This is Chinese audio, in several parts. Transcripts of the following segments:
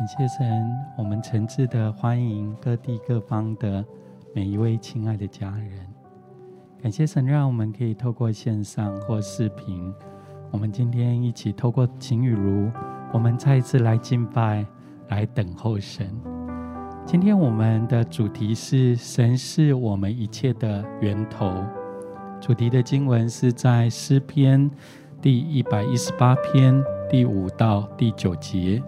感谢神，我们诚挚的欢迎各地各方的每一位亲爱的家人。感谢神，让我们可以透过线上或视频，我们今天一起透过晴雨如，我们再一次来敬拜，来等候神。今天我们的主题是神是我们一切的源头。主题的经文是在诗篇第一百一十八篇第五到第九节。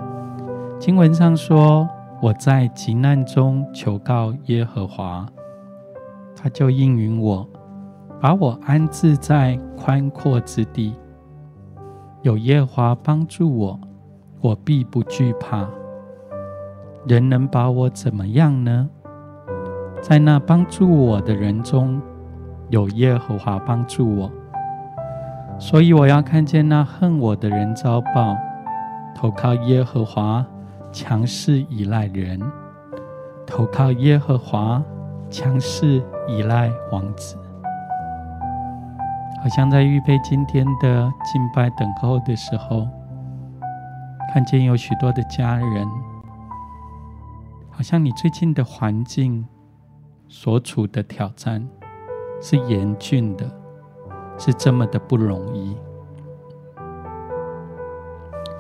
经文上说：“我在急难中求告耶和华，他就应允我，把我安置在宽阔之地。有耶和华帮助我，我必不惧怕。人能把我怎么样呢？在那帮助我的人中，有耶和华帮助我，所以我要看见那恨我的人遭报，投靠耶和华。”强势依赖人，投靠耶和华；强势依赖王子，好像在预备今天的敬拜等候的时候，看见有许多的家人，好像你最近的环境所处的挑战是严峻的，是这么的不容易，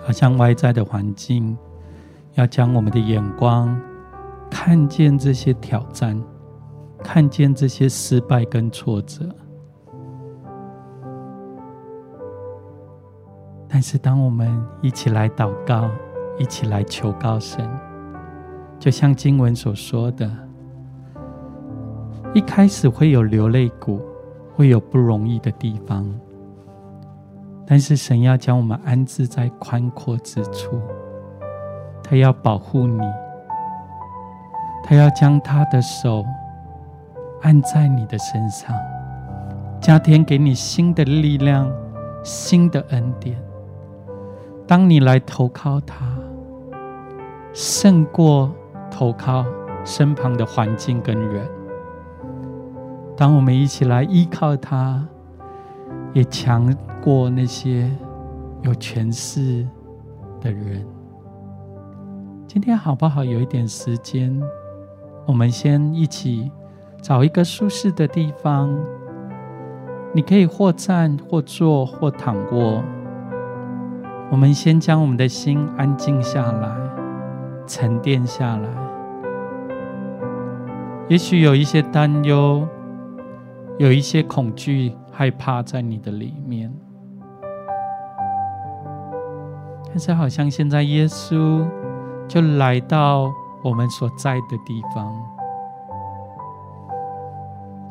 好像外在的环境。要将我们的眼光看见这些挑战，看见这些失败跟挫折。但是，当我们一起来祷告，一起来求告神，就像经文所说的，一开始会有流泪谷，会有不容易的地方，但是神要将我们安置在宽阔之处。他要保护你，他要将他的手按在你的身上，加添给你新的力量、新的恩典。当你来投靠他，胜过投靠身旁的环境跟人。当我们一起来依靠他，也强过那些有权势的人。今天好不好？有一点时间，我们先一起找一个舒适的地方。你可以或站或坐或躺卧。我们先将我们的心安静下来，沉淀下来。也许有一些担忧，有一些恐惧、害怕在你的里面，但是好像现在耶稣。就来到我们所在的地方，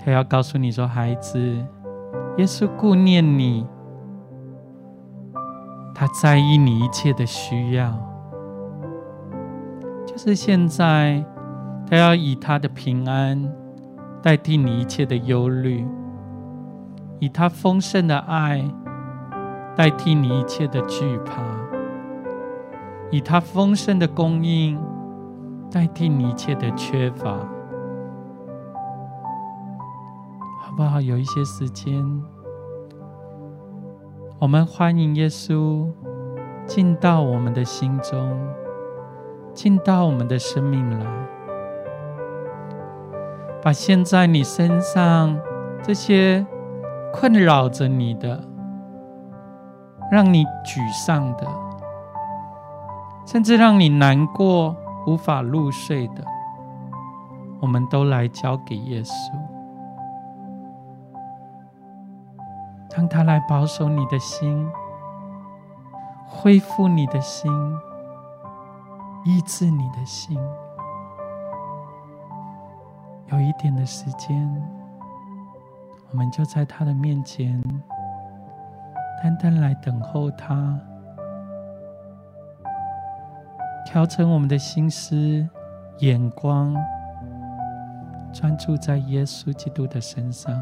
他要告诉你说：“孩子，耶稣顾念你，他在意你一切的需要。就是现在，他要以他的平安代替你一切的忧虑，以他丰盛的爱代替你一切的惧怕。”以他丰盛的供应代替你一切的缺乏，好不好？有一些时间，我们欢迎耶稣进到我们的心中，进到我们的生命来，把现在你身上这些困扰着你的、让你沮丧的。甚至让你难过、无法入睡的，我们都来交给耶稣，让他来保守你的心，恢复你的心，医治你的心。有一点的时间，我们就在他的面前，单单来等候他。调整我们的心思、眼光，专注在耶稣基督的身上。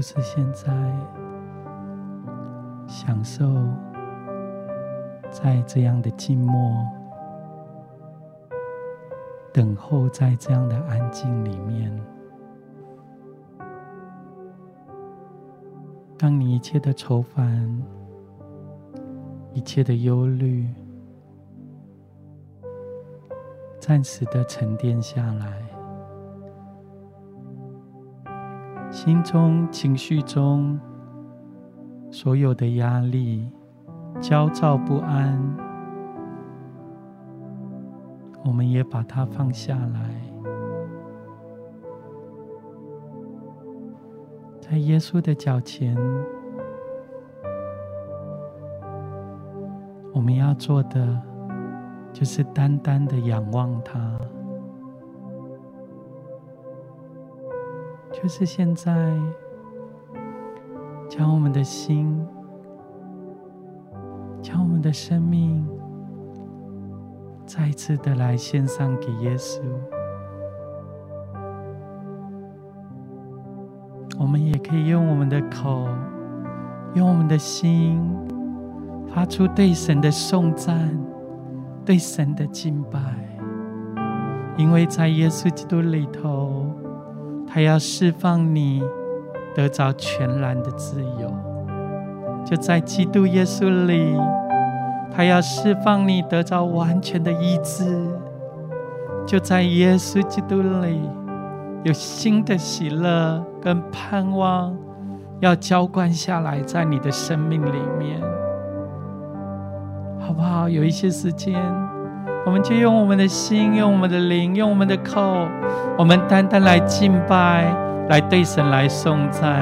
就是现在，享受在这样的静默，等候在这样的安静里面，当你一切的愁烦、一切的忧虑，暂时的沉淀下来。心中、情绪中所有的压力、焦躁不安，我们也把它放下来，在耶稣的脚前，我们要做的就是单单的仰望他。就是现在，将我们的心，将我们的生命，再次的来献上给耶稣。我们也可以用我们的口，用我们的心，发出对神的颂赞，对神的敬拜，因为在耶稣基督里头。他要释放你，得着全然的自由，就在基督耶稣里；他要释放你，得着完全的医治，就在耶稣基督里，有新的喜乐跟盼望要浇灌下来，在你的生命里面，好不好？有一些时间。我们就用我们的心，用我们的灵，用我们的口，我们单单来敬拜，来对神来颂赞。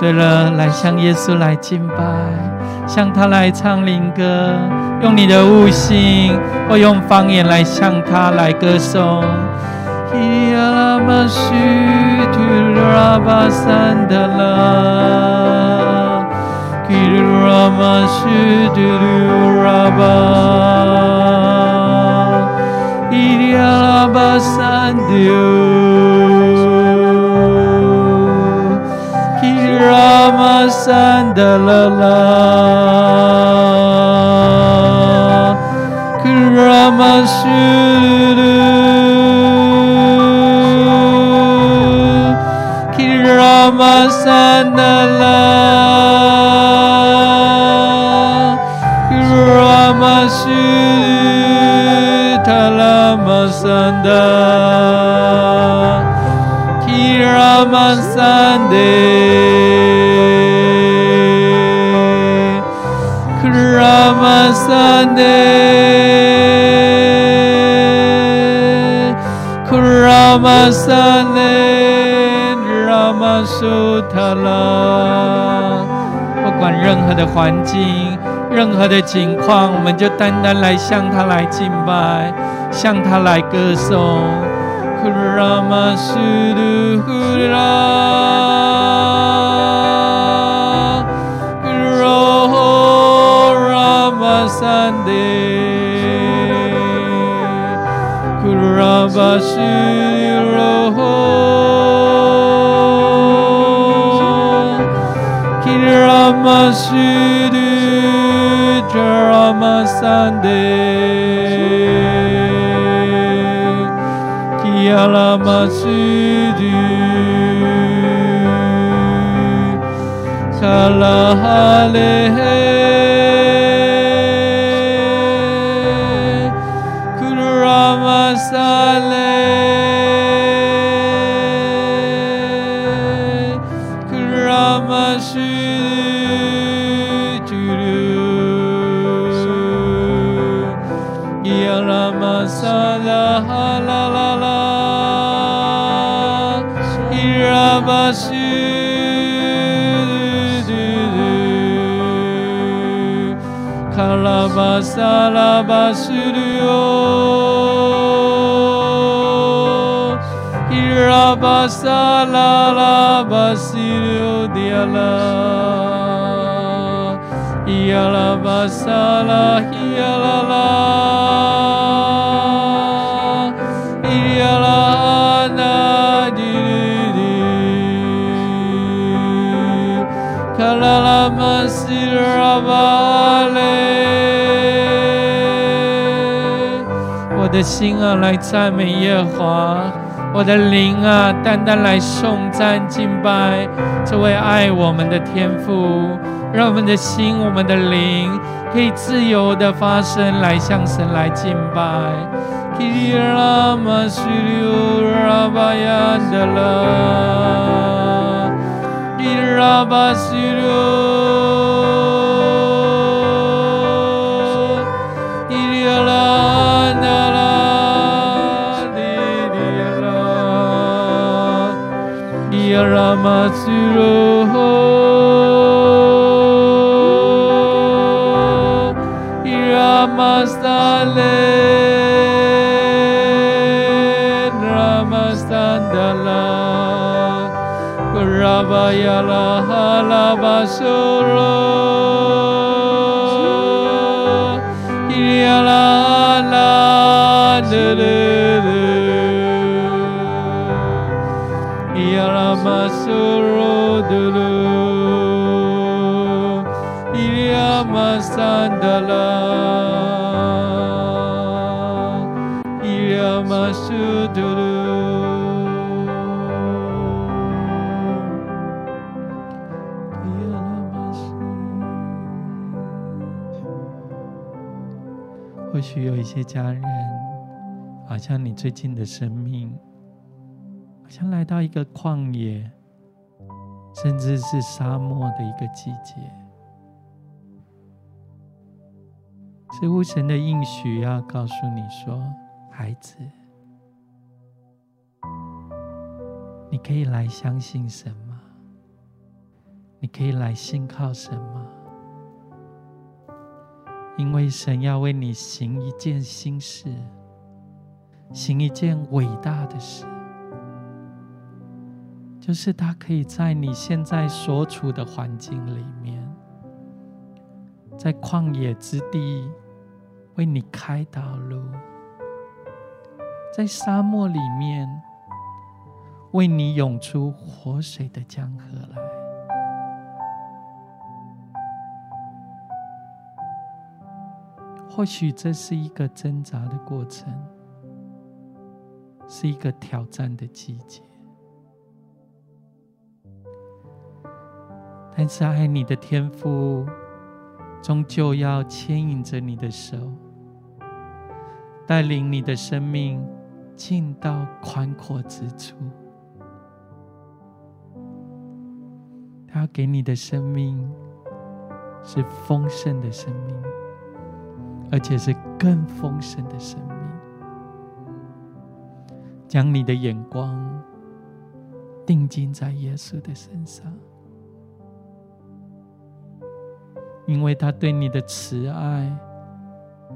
对了，来向耶稣来敬拜。向他来唱灵歌，用你的悟性或用方言来向他来歌颂。三的啦啦，克拉玛西鲁，三的，库拉玛三的，拉玛苏塔拉。不管任何的环境，任何的情况，我们就单单来向他来敬拜，向他来歌颂。拉玛苏鲁库拉。三巴萨拉巴西鲁。拉巴萨拉拉巴西鲁迪亚拉，伊亚拉巴萨拉伊亚拉拉，伊的心啊，来赞美耶和华。我的灵啊，单单来颂赞敬拜这位爱我们的天父，让我们的心、我们的灵可以自由的发声来向神来敬拜。玛或许有一些家人，好像你最近的生命。好像来到一个旷野，甚至是沙漠的一个季节，似乎神的应许要告诉你说：“孩子，你可以来相信神吗？你可以来信靠神吗？因为神要为你行一件新事，行一件伟大的事。”就是他可以在你现在所处的环境里面，在旷野之地为你开道路，在沙漠里面为你涌出活水的江河来。或许这是一个挣扎的过程，是一个挑战的季节。但是爱你的天父，终究要牵引着你的手，带领你的生命进到宽阔之处。他要给你的生命是丰盛的生命，而且是更丰盛的生命。将你的眼光定睛在耶稣的身上。因为他对你的慈爱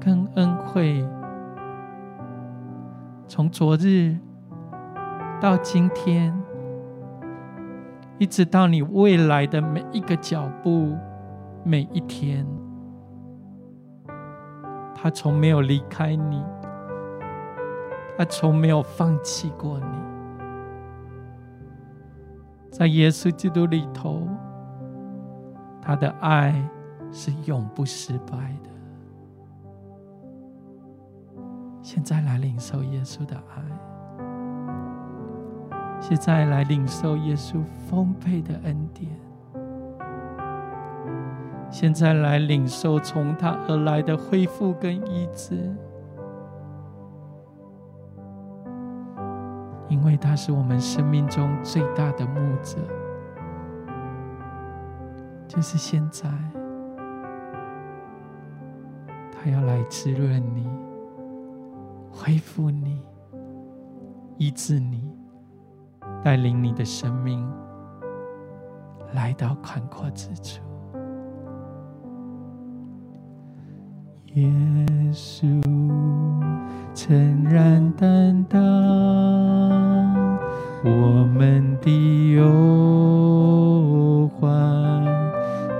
跟恩惠，从昨日到今天，一直到你未来的每一个脚步、每一天，他从没有离开你，他从没有放弃过你，在耶稣基督里头，他的爱。是永不失败的。现在来领受耶稣的爱，现在来领受耶稣丰沛的恩典，现在来领受从他而来的恢复跟医治，因为他是我们生命中最大的牧者，就是现在。他要来滋润你，恢复你，医治你，带领你的生命来到宽阔之处。耶稣诚然担当我们的忧患，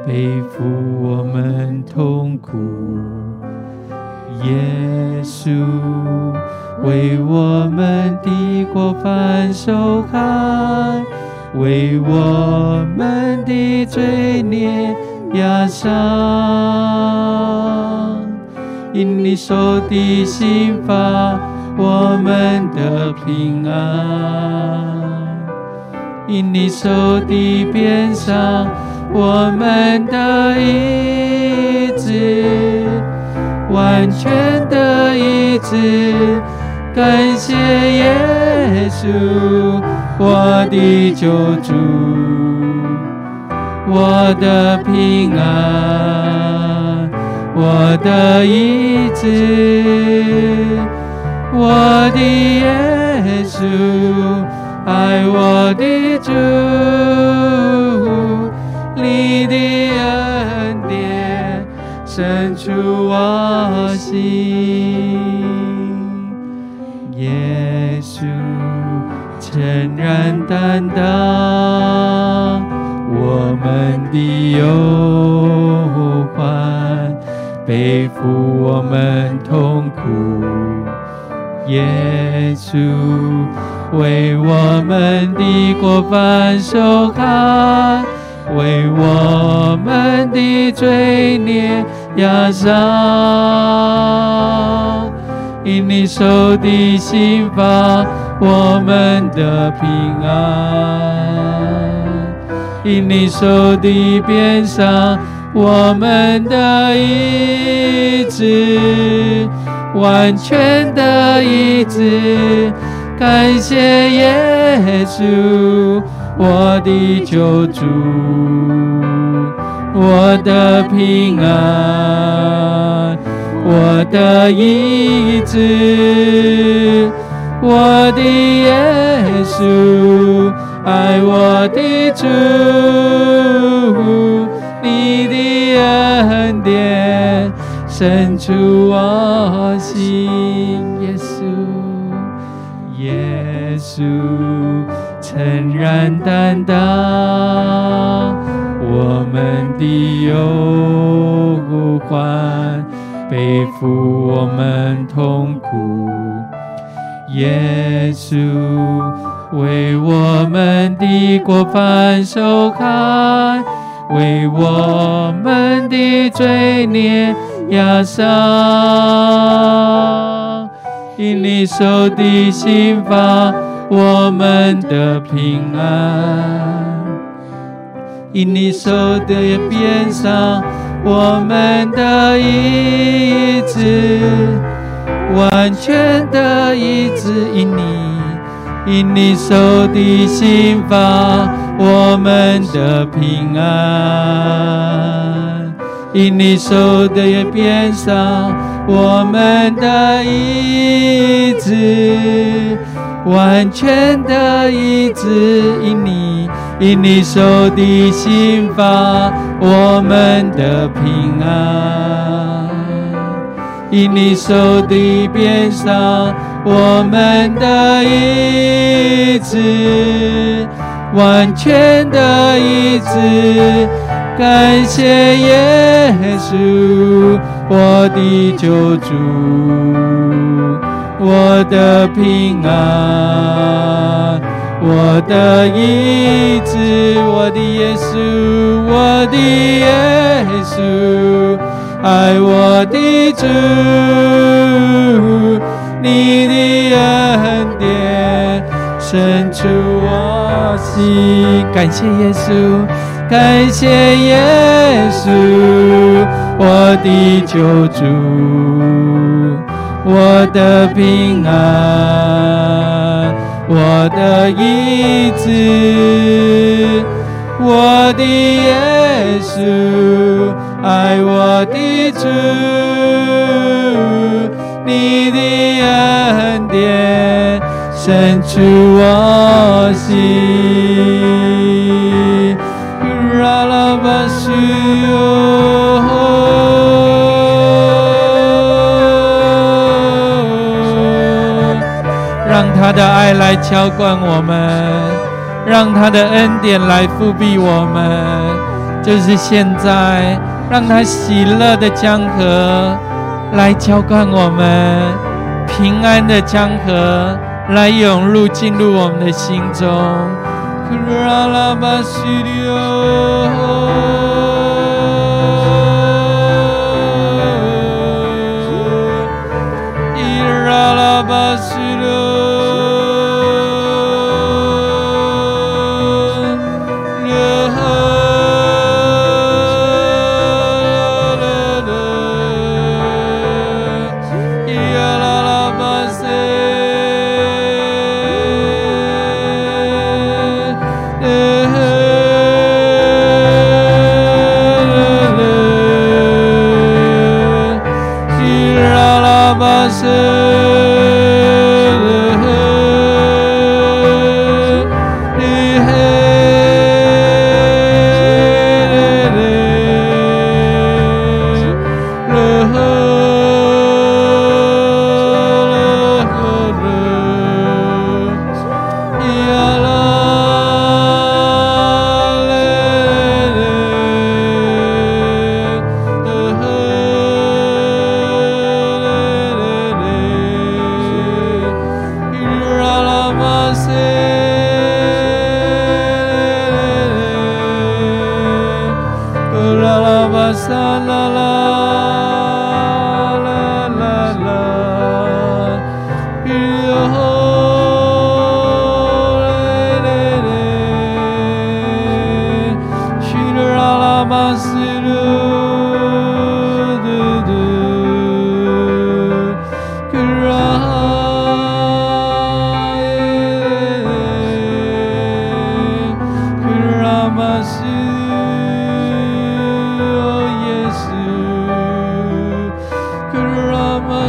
背负我们痛苦。耶稣为我们的过犯受害，为我们的罪孽压伤，因你受的刑罚，我们的平安；因你受的鞭伤，我们的医治，完全的医治。感谢耶稣，我的救主，我的平安，我的医治，我的耶稣，爱我的主，你的恩典深处我心。耶稣诚然担当我们的忧，背负我们痛苦。耶稣为我们的过犯受害，为我们的罪孽压伤。因你受的刑罚，我们的平安；因你受的鞭伤，我们的意志，完全的意志。感谢耶稣，我的救主，我的平安。我的意志，我的耶稣，爱我的主，恩典深处我心。耶稣，耶稣，诚然担当我们的忧患。背负我们痛苦，耶稣为我们的过犯受害，为我们的罪孽压伤。因你受的刑罚，我们的平安；因你受的鞭伤。我们的医治，完全的医治，因你，因你受的刑罚，我们的平安；因你受的鞭伤，我们的医治，完全的医治，因你。因你受的刑罚，我们的平安；因你受的鞭伤，我们的意志，完全的意志。感谢耶稣，我的救主，我的平安。我的意志，我的耶稣，我的耶稣，爱我的主，你的恩典伸出我心。感谢耶稣，感谢耶稣，我的救主，我的平安。我的医治，我的耶稣，爱我的主，你的恩典深处我心。拉拉巴西让他的爱来浇灌我们，让他的恩典来覆庇我们。就是现在，让他喜乐的江河来浇灌我们，平安的江河来涌入进入我们的心中。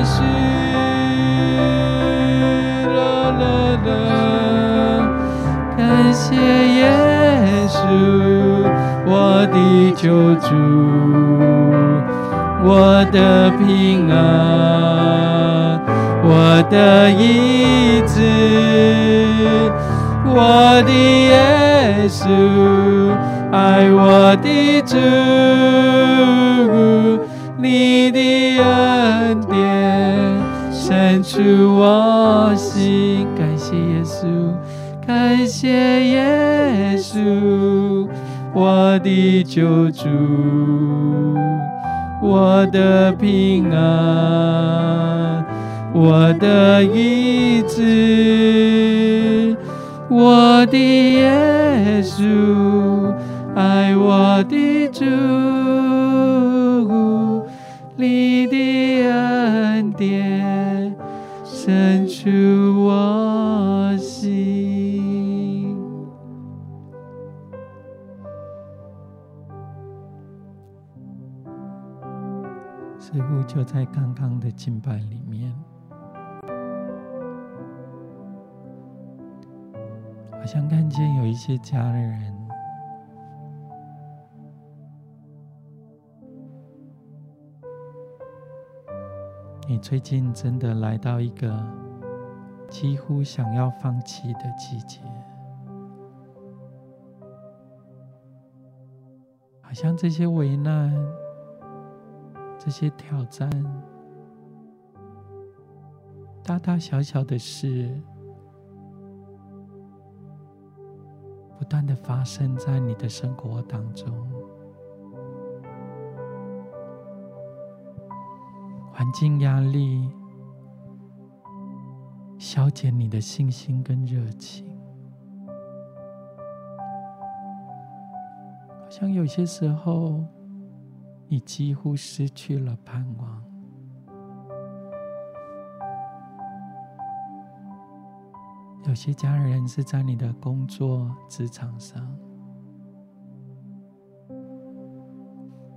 是啦啦啦！感谢耶稣，我的救主，我的平安，我的医治，我的耶稣，爱我的主，你的。出我心，感谢耶稣，感谢耶稣，我的救主，我的平安，我的医治，我的耶稣，爱我的主。深处我心，似乎就在刚刚的敬拜里面，好像看见有一些家人你最近真的来到一个几乎想要放弃的季节，好像这些危难、这些挑战。大大小小的事，不断的发生在你的生活当中，环境压力消减你的信心跟热情，好像有些时候，你几乎失去了盼望。有些家人是在你的工作职场上，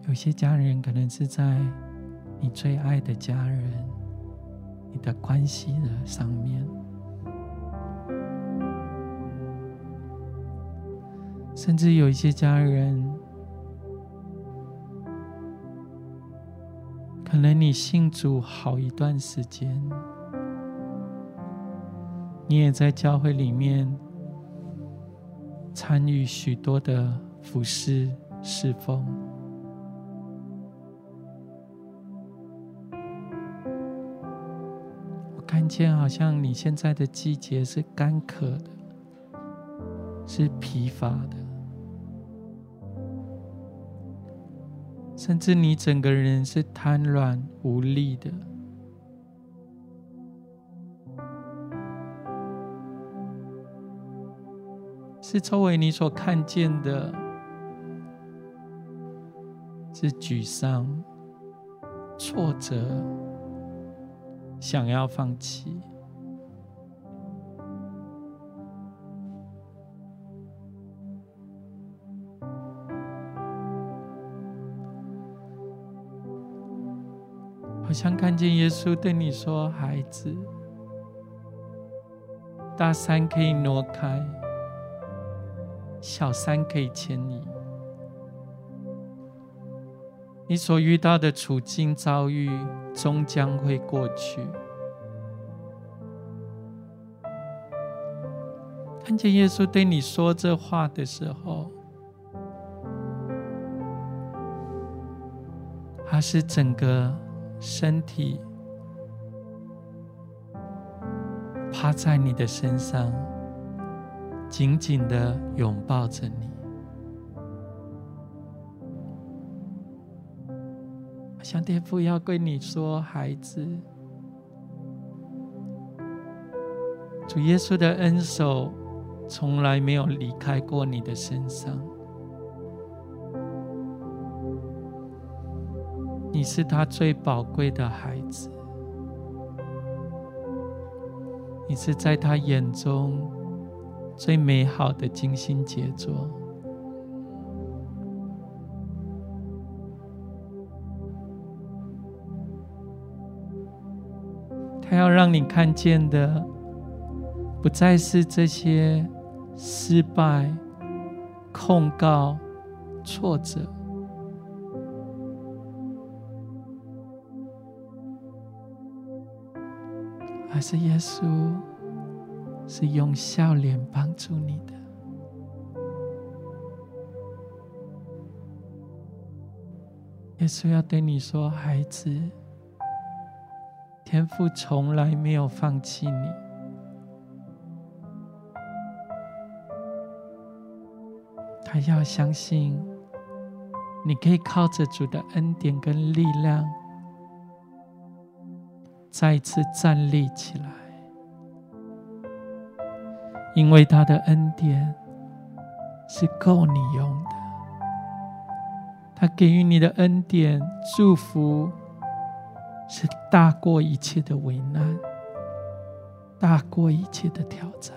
有些家人可能是在你最爱的家人、你的关系的上面，甚至有一些家人，可能你信主好一段时间。你也在教会里面参与许多的服事侍奉。见好像你现在的季节是干渴的，是疲乏的，甚至你整个人是瘫软无力的。是周围你所看见的，是沮丧、挫折，想要放弃，好像看见耶稣对你说：“孩子，大山可以挪开。”小山可以牵引，你所遇到的处境遭遇终将会过去。看见耶稣对你说这话的时候，他是整个身体趴在你的身上。紧紧的拥抱着你，像天父要对你说：“孩子，主耶稣的恩手从来没有离开过你的身上，你是他最宝贵的孩子，你是在他眼中。”最美好的精心杰作，要让你看见的，不再是这些失败、控告、挫折，而是耶稣。是用笑脸帮助你的。耶稣要对你说：“孩子，天父从来没有放弃你。他要相信，你可以靠着主的恩典跟力量，再一次站立起来。”因为他的恩典是够你用的，他给予你的恩典祝福是大过一切的危难，大过一切的挑战，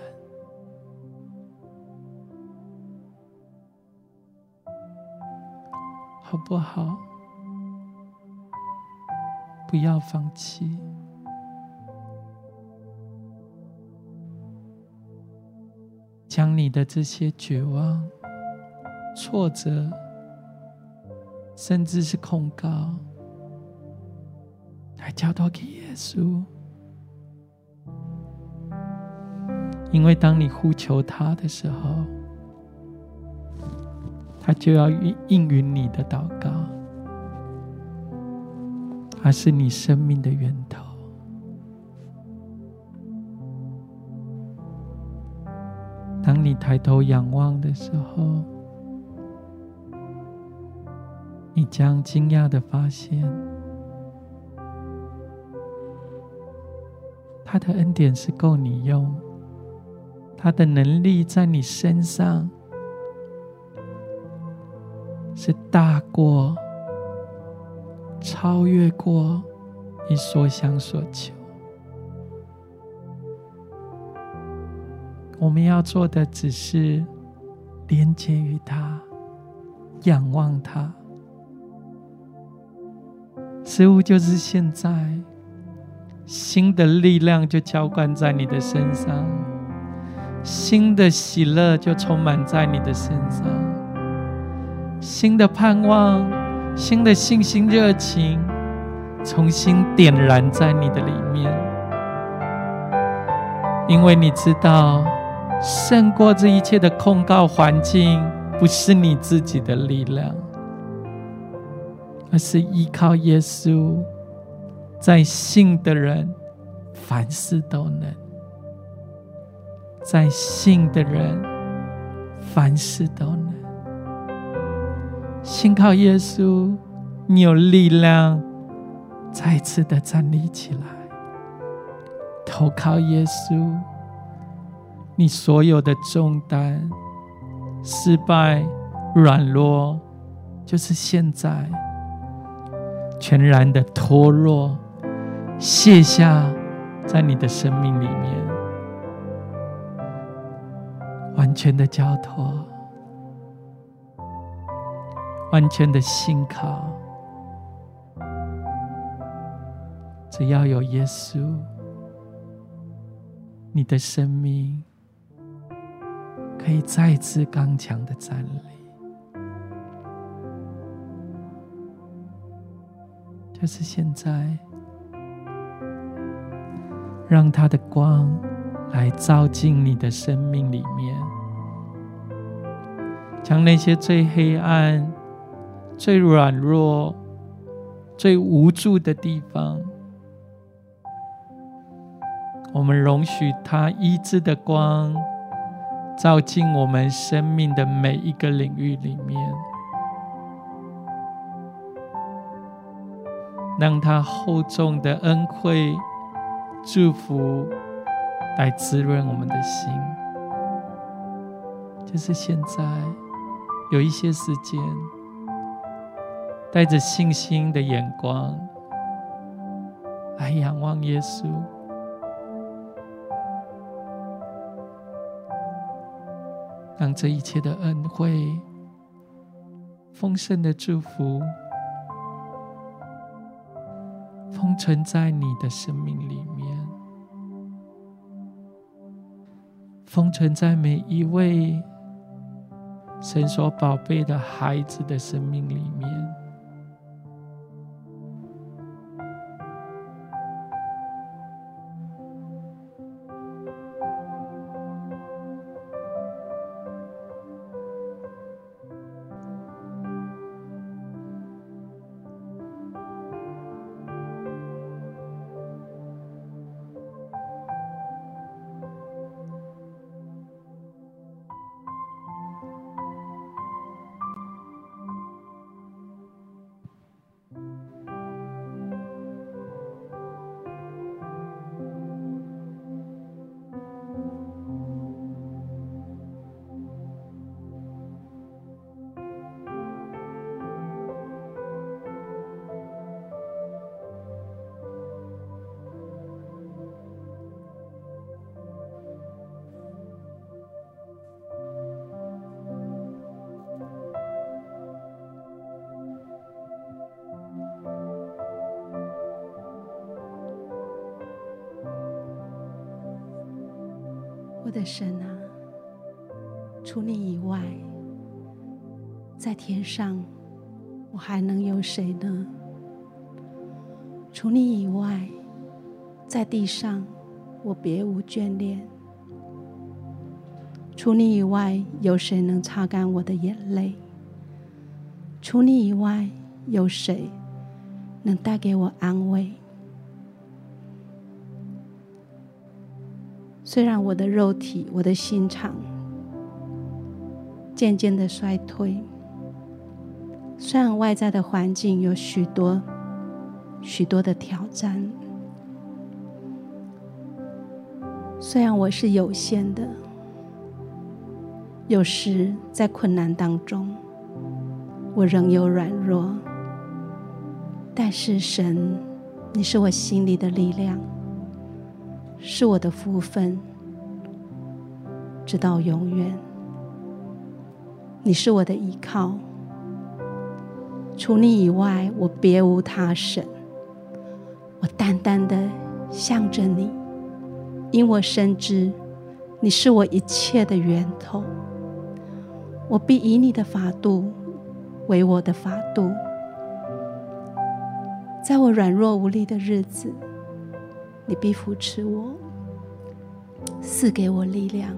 好不好？不要放弃。将你的这些绝望、挫折，甚至是控告，来交托给耶稣，因为当你呼求他的时候，他就要应应允你的祷告，他是你生命的源头。当你抬头仰望的时候，你将惊讶地发现，他的恩典是够你用，他的能力在你身上是大过、超越过你所想所求。我们要做的只是连接于他，仰望他。似乎就是现在，新的力量就浇灌在你的身上，新的喜乐就充满在你的身上，新的盼望、新的信心热情，重新点燃在你的里面。因为你知道，胜过这一切的控告环境，不是你自己的力量，而是依靠耶稣。在信的人，凡事都能；在信的人，凡事都能。信靠耶稣，你有力量，再次的站立起来。投靠耶稣，你所有的重担、失败、软弱，就是现在全然的脱落。卸下，在你的生命里面，完全的交托，完全的信靠。只要有耶稣，你的生命可以再次刚强的站立。就是现在。让他的光来照进你的生命里面，将那些最黑暗、最软弱、最无助的地方，我们容许他医治的光照进我们生命的每一个领域里面，让他厚重的恩惠。祝福来滋润我们的心，就是现在有一些时间，带着信心的眼光来仰望耶稣，让这一切的恩惠、丰盛的祝福。封存在你的生命里面，封存在每一位神所宝贝的孩子的生命里面。的神啊，除你以外，在天上我还能有谁呢？除你以外，在地上我别无眷恋。除你以外，有谁能擦干我的眼泪？除你以外，有谁能带给我安慰？虽然我的肉体、我的心肠渐渐的衰退，虽然外在的环境有许多许多的挑战，虽然我是有限的，有时在困难当中，我仍有软弱，但是神，你是我心里的力量。是我的福分，直到永远。你是我的依靠，除你以外，我别无他神。我单单的向着你，因我深知你是我一切的源头。我必以你的法度为我的法度，在我软弱无力的日子。你必扶持我，赐给我力量，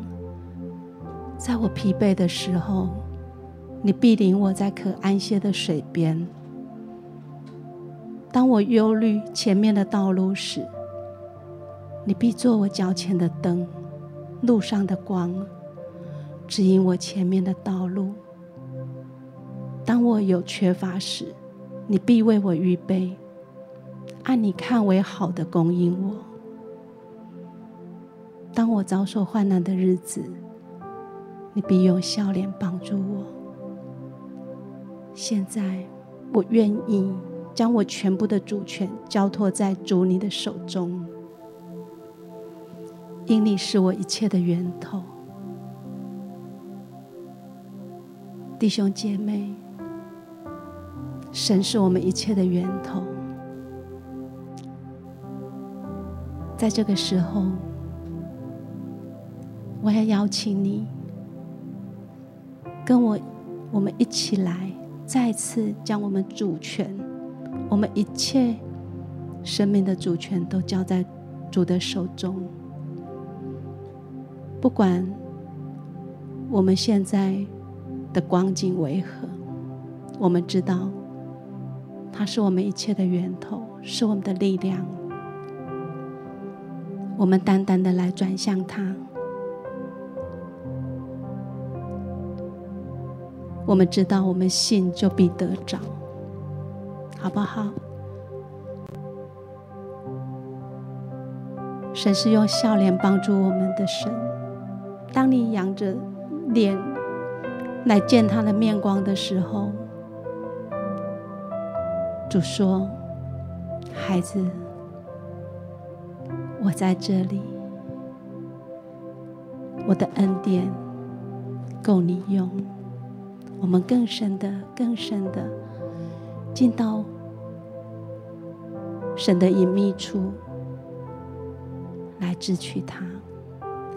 在我疲惫的时候，你必领我在可安歇的水边。当我忧虑前面的道路时，你必做我脚前的灯，路上的光，指引我前面的道路。当我有缺乏时，你必为我预备，按你看为好的供应我。当我遭受患难的日子，你必用笑脸帮助我。现在，我愿意将我全部的主权交托在主你的手中。因你是我一切的源头，弟兄姐妹，神是我们一切的源头。在这个时候，我要邀请你，跟我，我们一起来，再次将我们主权，我们一切生命的主权，都交在主的手中。不管我们现在的光景为何，我们知道它是我们一切的源头，是我们的力量。我们单单的来转向他。我们知道，我们信就必得着，好不好？神是用笑脸帮助我们的神。当你仰着脸来见他的面光的时候，主说：“孩子，我在这里，我的恩典够你用。我们更深的、更深的进到神的隐秘处来支取他。”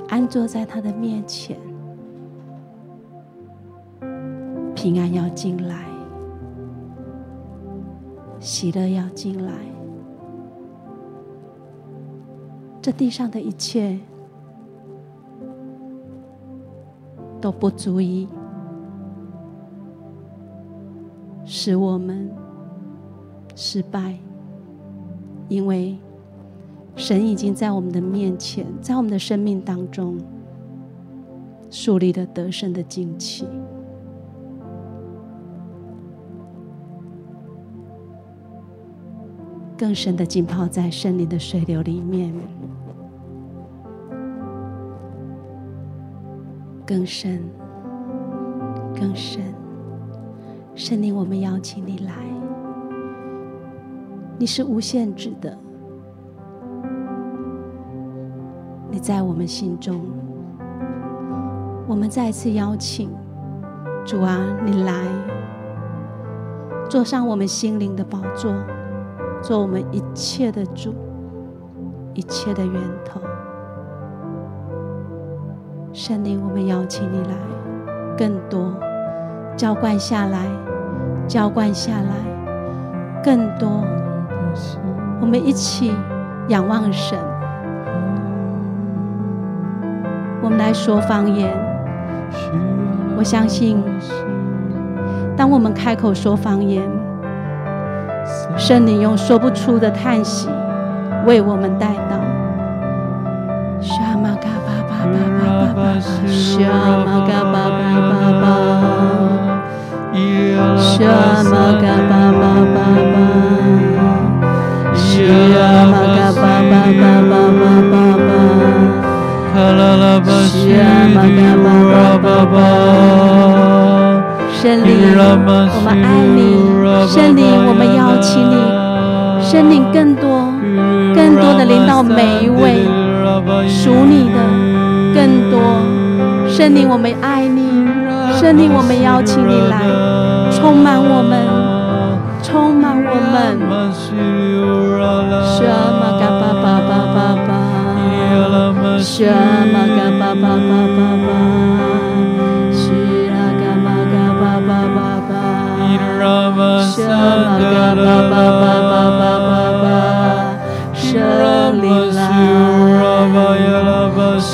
安坐在他的面前，平安要进来，喜乐要进来，这地上的一切都不足以使我们失败，因为。神已经在我们的面前，在我们的生命当中树立了得胜的旌旗，更深的浸泡在圣灵的水流里面，更深、更深。圣灵，我们邀请你来，你是无限制的。你在我们心中，我们再次邀请主啊，你来坐上我们心灵的宝座，做我们一切的主，一切的源头。圣灵，我们邀请你来，更多浇灌下来，浇灌下来，更多，我们一起仰望神。我们来说方言。我相信，当我们开口说方言，圣灵用说不出的叹息为我们带圣灵，我们爱你。圣灵，我们邀请你。圣灵，更多、更多的临到每一位属你的，圣灵，我们爱你。圣灵，我们邀请你来，充满我们，充满我们。什么嘎巴巴巴巴巴，什么嘎巴巴巴巴，沙玛嘎巴巴巴巴巴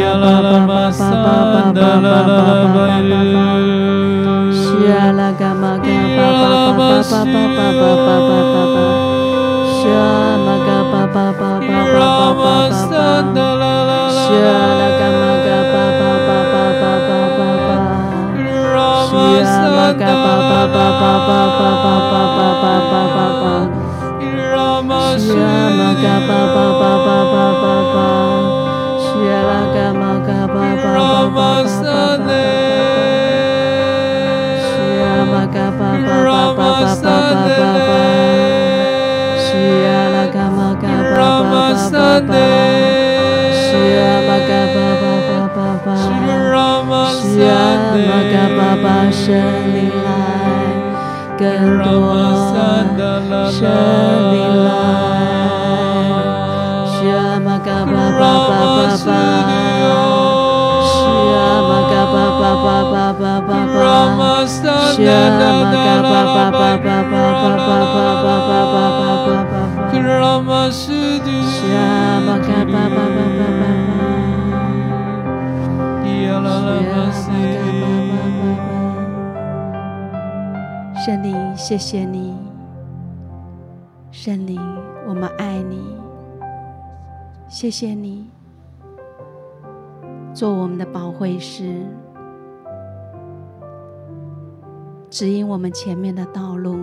Yala la masanda la la la la Rama's Ramasandala Shalila Shama Gaba Baba Baba Shama Gaba Baba Baba Baba Shama Gaba Baba Baba Baba Baba Baba Baba Shama Gaba Baba 圣灵，谢谢你，圣灵，我们爱你，谢谢你做我们的保惠师，指引我们前面的道路。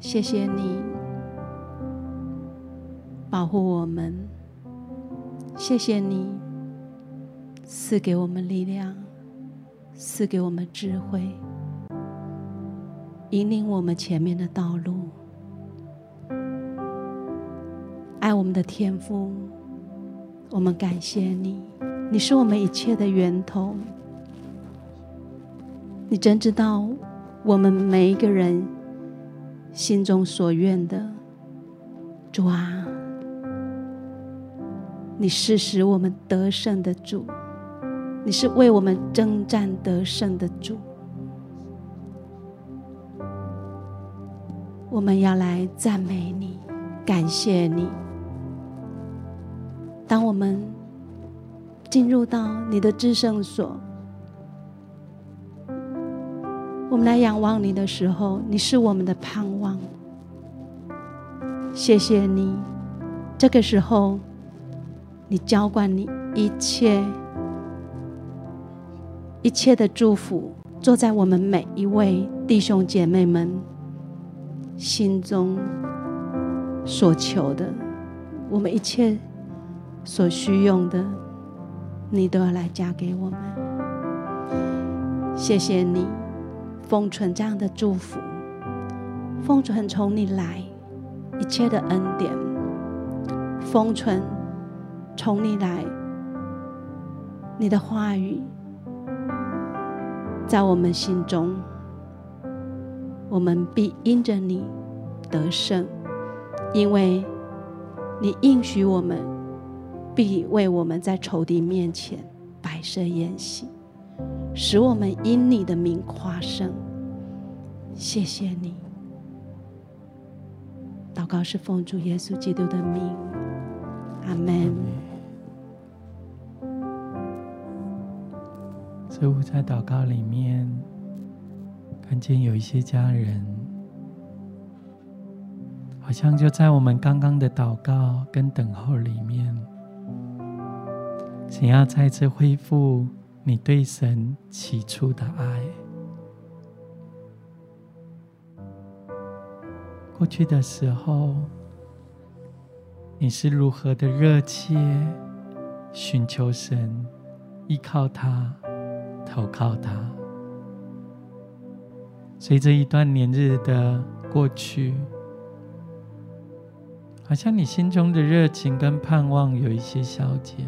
谢谢你保护我们，谢谢你赐给我们力量，赐给我们智慧，引领我们前面的道路。爱我们的天父，我们感谢你，你是我们一切的源头。你真知道我们每一个人。心中所愿的，主啊，你是使我们得胜的主，你是为我们征战得胜的主。我们要来赞美你，感谢你。当我们进入到你的至圣所。我们来仰望你的时候，你是我们的盼望。谢谢你，这个时候，你浇灌你一切一切的祝福，坐在我们每一位弟兄姐妹们心中所求的，我们一切所需用的，你都要来加给我们。谢谢你。封存这样的祝福，封存从你来一切的恩典，封存从你来，你的话语在我们心中，我们必因着你得胜，因为你应许我们必为我们在仇敌面前摆设筵席。使我们因你的名夸胜，谢谢你。祷告是奉主耶稣基督的名，阿门。似乎在祷告里面看见有一些家人，好像就在我们刚刚的祷告跟等候里面，想要再次恢复。你对神起初的爱，过去的时候，你是如何的热切寻求神，依靠他，投靠他。随着一段年日的过去，好像你心中的热情跟盼望有一些消减，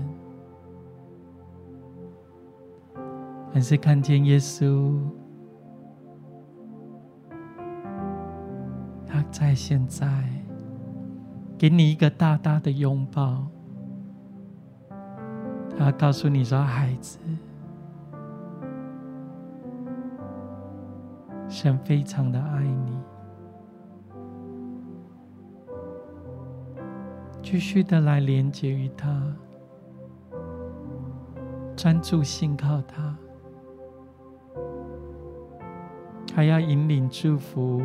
还是看见耶稣，他在现在给你一个大大的拥抱，他告诉你说：“孩子，神非常的爱你。”继续的来连接于他，专注信靠他，他要引领祝福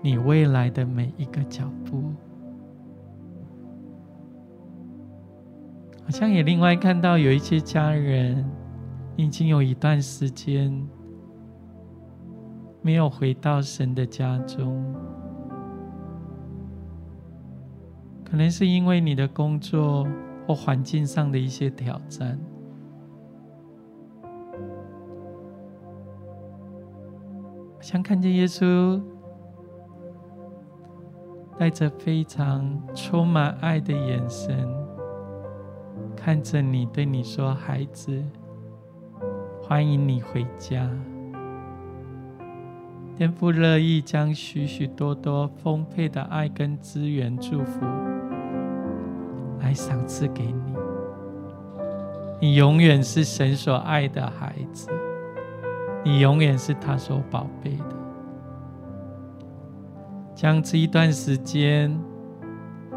你未来的每一个脚步。好像也另外看到有一些家人，已经有一段时间没有回到神的家中。可能是因为你的工作或环境上的一些挑战，想看见耶稣带着非常充满爱的眼神看着你，对你说：“孩子，欢迎你回家。天父乐意将许许多多丰沛的爱跟资源祝福。”来赏赐给你，你永远是神所爱的孩子，你永远是他所宝贝的。将这一段时间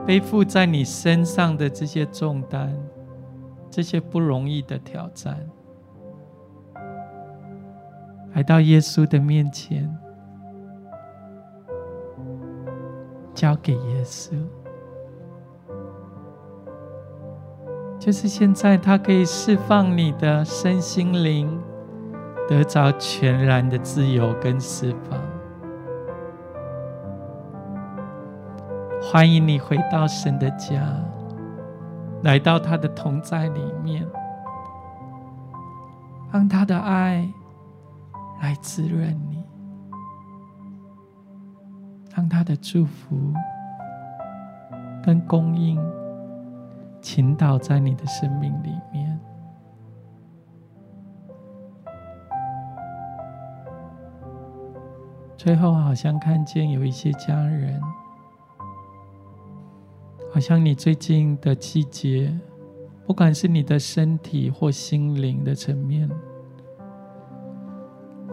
背负在你身上的这些重担，这些不容易的挑战，来到耶稣的面前，交给耶稣。就是现在，他可以释放你的身心灵，得着全然的自由跟释放。欢迎你回到神的家，来到他的同在里面，让他的爱来滋润你，让他的祝福跟供应。倾倒在你的生命里面。最后，好像看见有一些家人，好像你最近的季节，不管是你的身体或心灵的层面，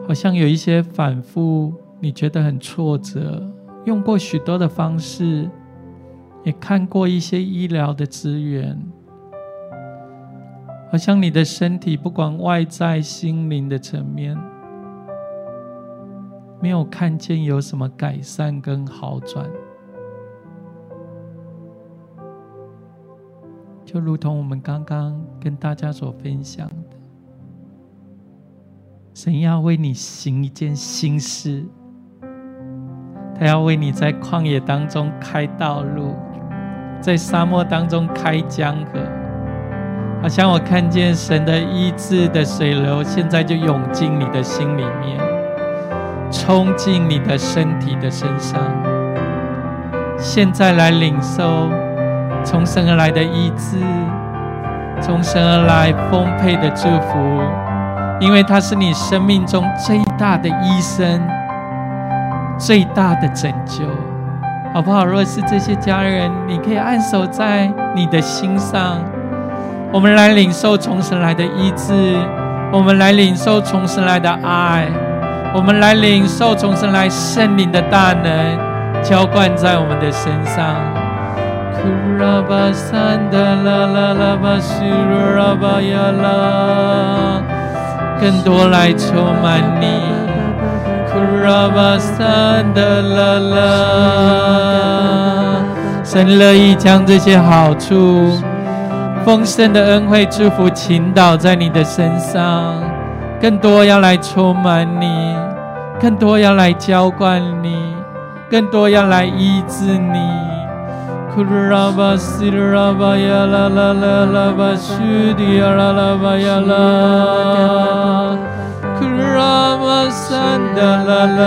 好像有一些反复，你觉得很挫折，用过许多的方式。也看过一些医疗的资源，好像你的身体不管外在、心灵的层面，没有看见有什么改善跟好转，就如同我们刚刚跟大家所分享的，神要为你行一件新事，他要为你在旷野当中开道路。在沙漠当中开江河，好像我看见神的医治的水流，现在就涌进你的心里面，冲进你的身体的身上。现在来领受从神而来的医治，从神而来丰沛的祝福，因为他是你生命中最大的医生，最大的拯救。好不好？若是这些家人，你可以按手在你的心上。我们来领受从神来的医治，我们来领受从神来的爱，我们来领受从神来圣灵的大能浇灌在我们的身上。更多来充满你。神乐意将这些好处、丰盛的恩惠、祝福倾倒在你的身上，更多要来充满你，更多要来浇灌你，更多要来医治你。库拉巴西拉巴呀啦啦啦啦巴须迪呀啦啦巴呀啦，库拉巴山的啦啦，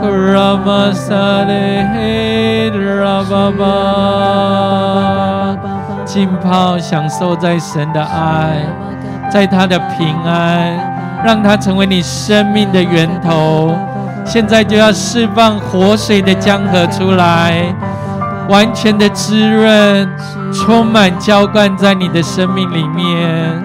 库拉巴萨的黑的拉巴巴，浸泡享受在神的爱，在他的平安，让他成为你生命的源头。现在就要释放活水的江河出来，完全的滋润，充满浇灌在你的生命里面。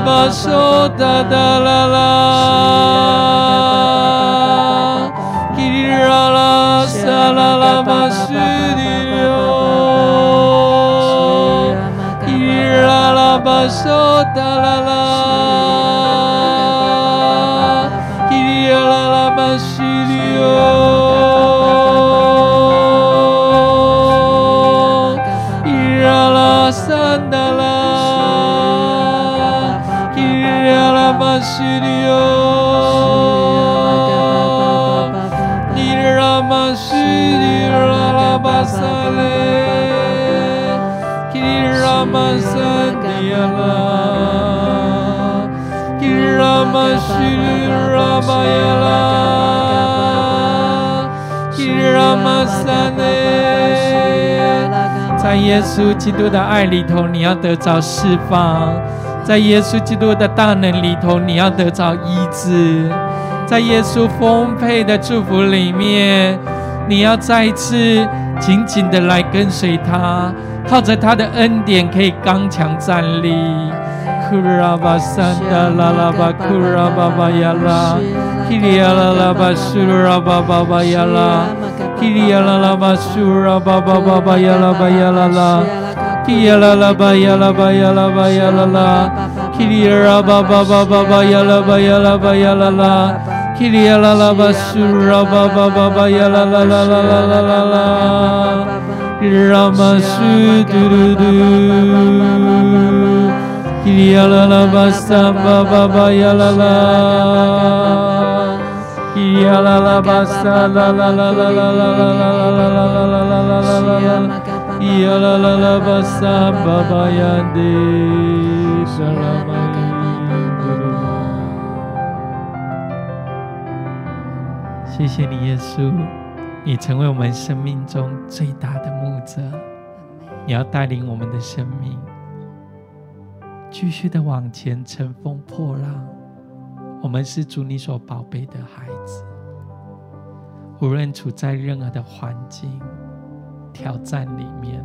basota da la la kirira la sa la la basudio kirira la basota la la 拉玛萨迪亚拉，基拉玛西里拉巴亚拉，基拉玛萨勒，在耶稣基督的爱里头，你要得着释放。在耶稣基督的大能里头，你要得着医治；在耶稣丰沛的祝福里面，你要再次紧紧的来跟随他，靠着他的恩典可以刚强站立。库拉巴山达拉拉巴库拉巴巴亚拉，基里亚拉拉巴苏拉巴巴巴亚拉，基里亚拉拉巴苏拉巴巴巴巴亚拉巴亚拉拉。呀啦啦吧呀啦吧呀啦吧呀啦啦，叽哩呀吧吧吧吧吧呀啦吧呀啦吧呀啦啦，叽哩呀啦啦吧苏啦吧吧吧吧呀啦啦啦啦啦啦啦啦，啦嘛苏嘟嘟嘟，叽哩呀啦啦吧桑吧吧吧呀啦啦，叽哩呀啦啦吧沙啦啦啦啦啦啦啦啦啦啦啦啦啦啦啦。呀啦啦啦巴萨巴巴呀的，谢谢你，耶稣，你成为我们生命中最大的牧者，你要带领我们的生命继续的往前，乘风破浪。我们是主你所宝贝的孩子，无论处在任何的环境。挑战里面，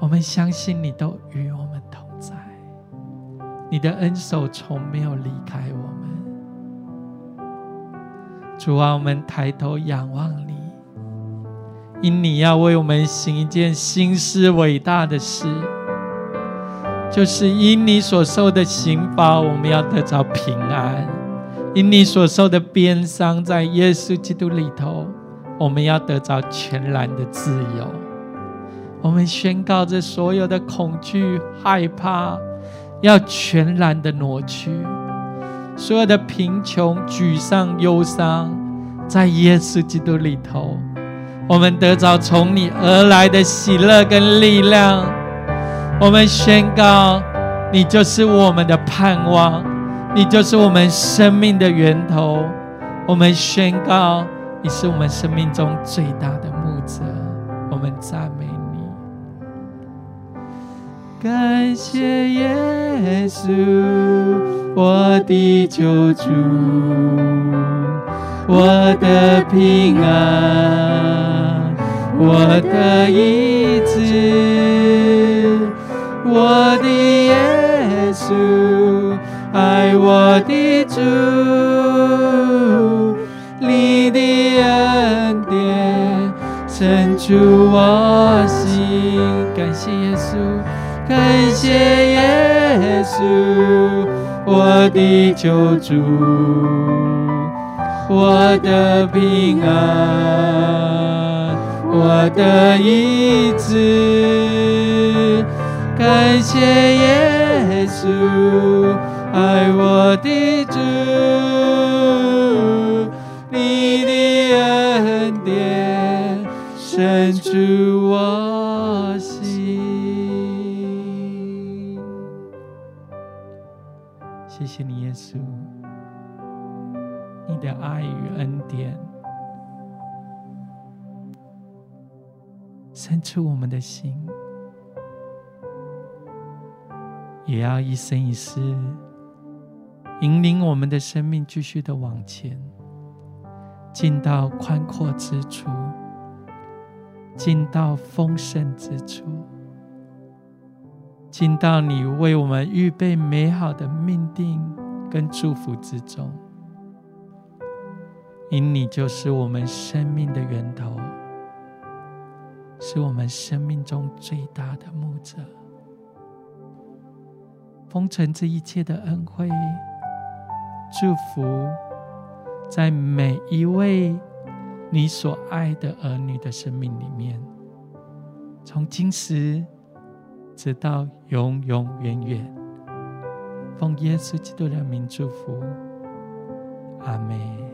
我们相信你都与我们同在，你的恩手从没有离开我们。主啊，我们抬头仰望你，因你要为我们行一件新事伟大的事，就是因你所受的刑罚，我们要得着平安；因你所受的鞭伤，在耶稣基督里头。我们要得着全然的自由。我们宣告着所有的恐惧、害怕，要全然的挪去；所有的贫穷、沮丧、忧伤，在耶稣基督里头，我们得着从你而来的喜乐跟力量。我们宣告，你就是我们的盼望，你就是我们生命的源头。我们宣告。你是我们生命中最大的牧者，我们赞美。感谢耶稣，我的救主，我的平安，我的医治，我的耶稣，爱我的主。你的恩典出我心。感谢耶稣，感谢耶稣，我的救主，我的平安，我的医治。感谢耶稣，爱我的主。你的恩典深处我心，谢谢你，耶稣，你的爱与恩典，伸出我们的心，也要一生一世引领我们的生命继续的往前，进到宽阔之处。进到丰盛之处，进到你为我们预备美好的命定跟祝福之中，因你就是我们生命的源头，是我们生命中最大的牧者。封存这一切的恩惠、祝福，在每一位。你所爱的儿女的生命里面，从今时直到永永远远，奉耶稣基督的名祝福，阿门。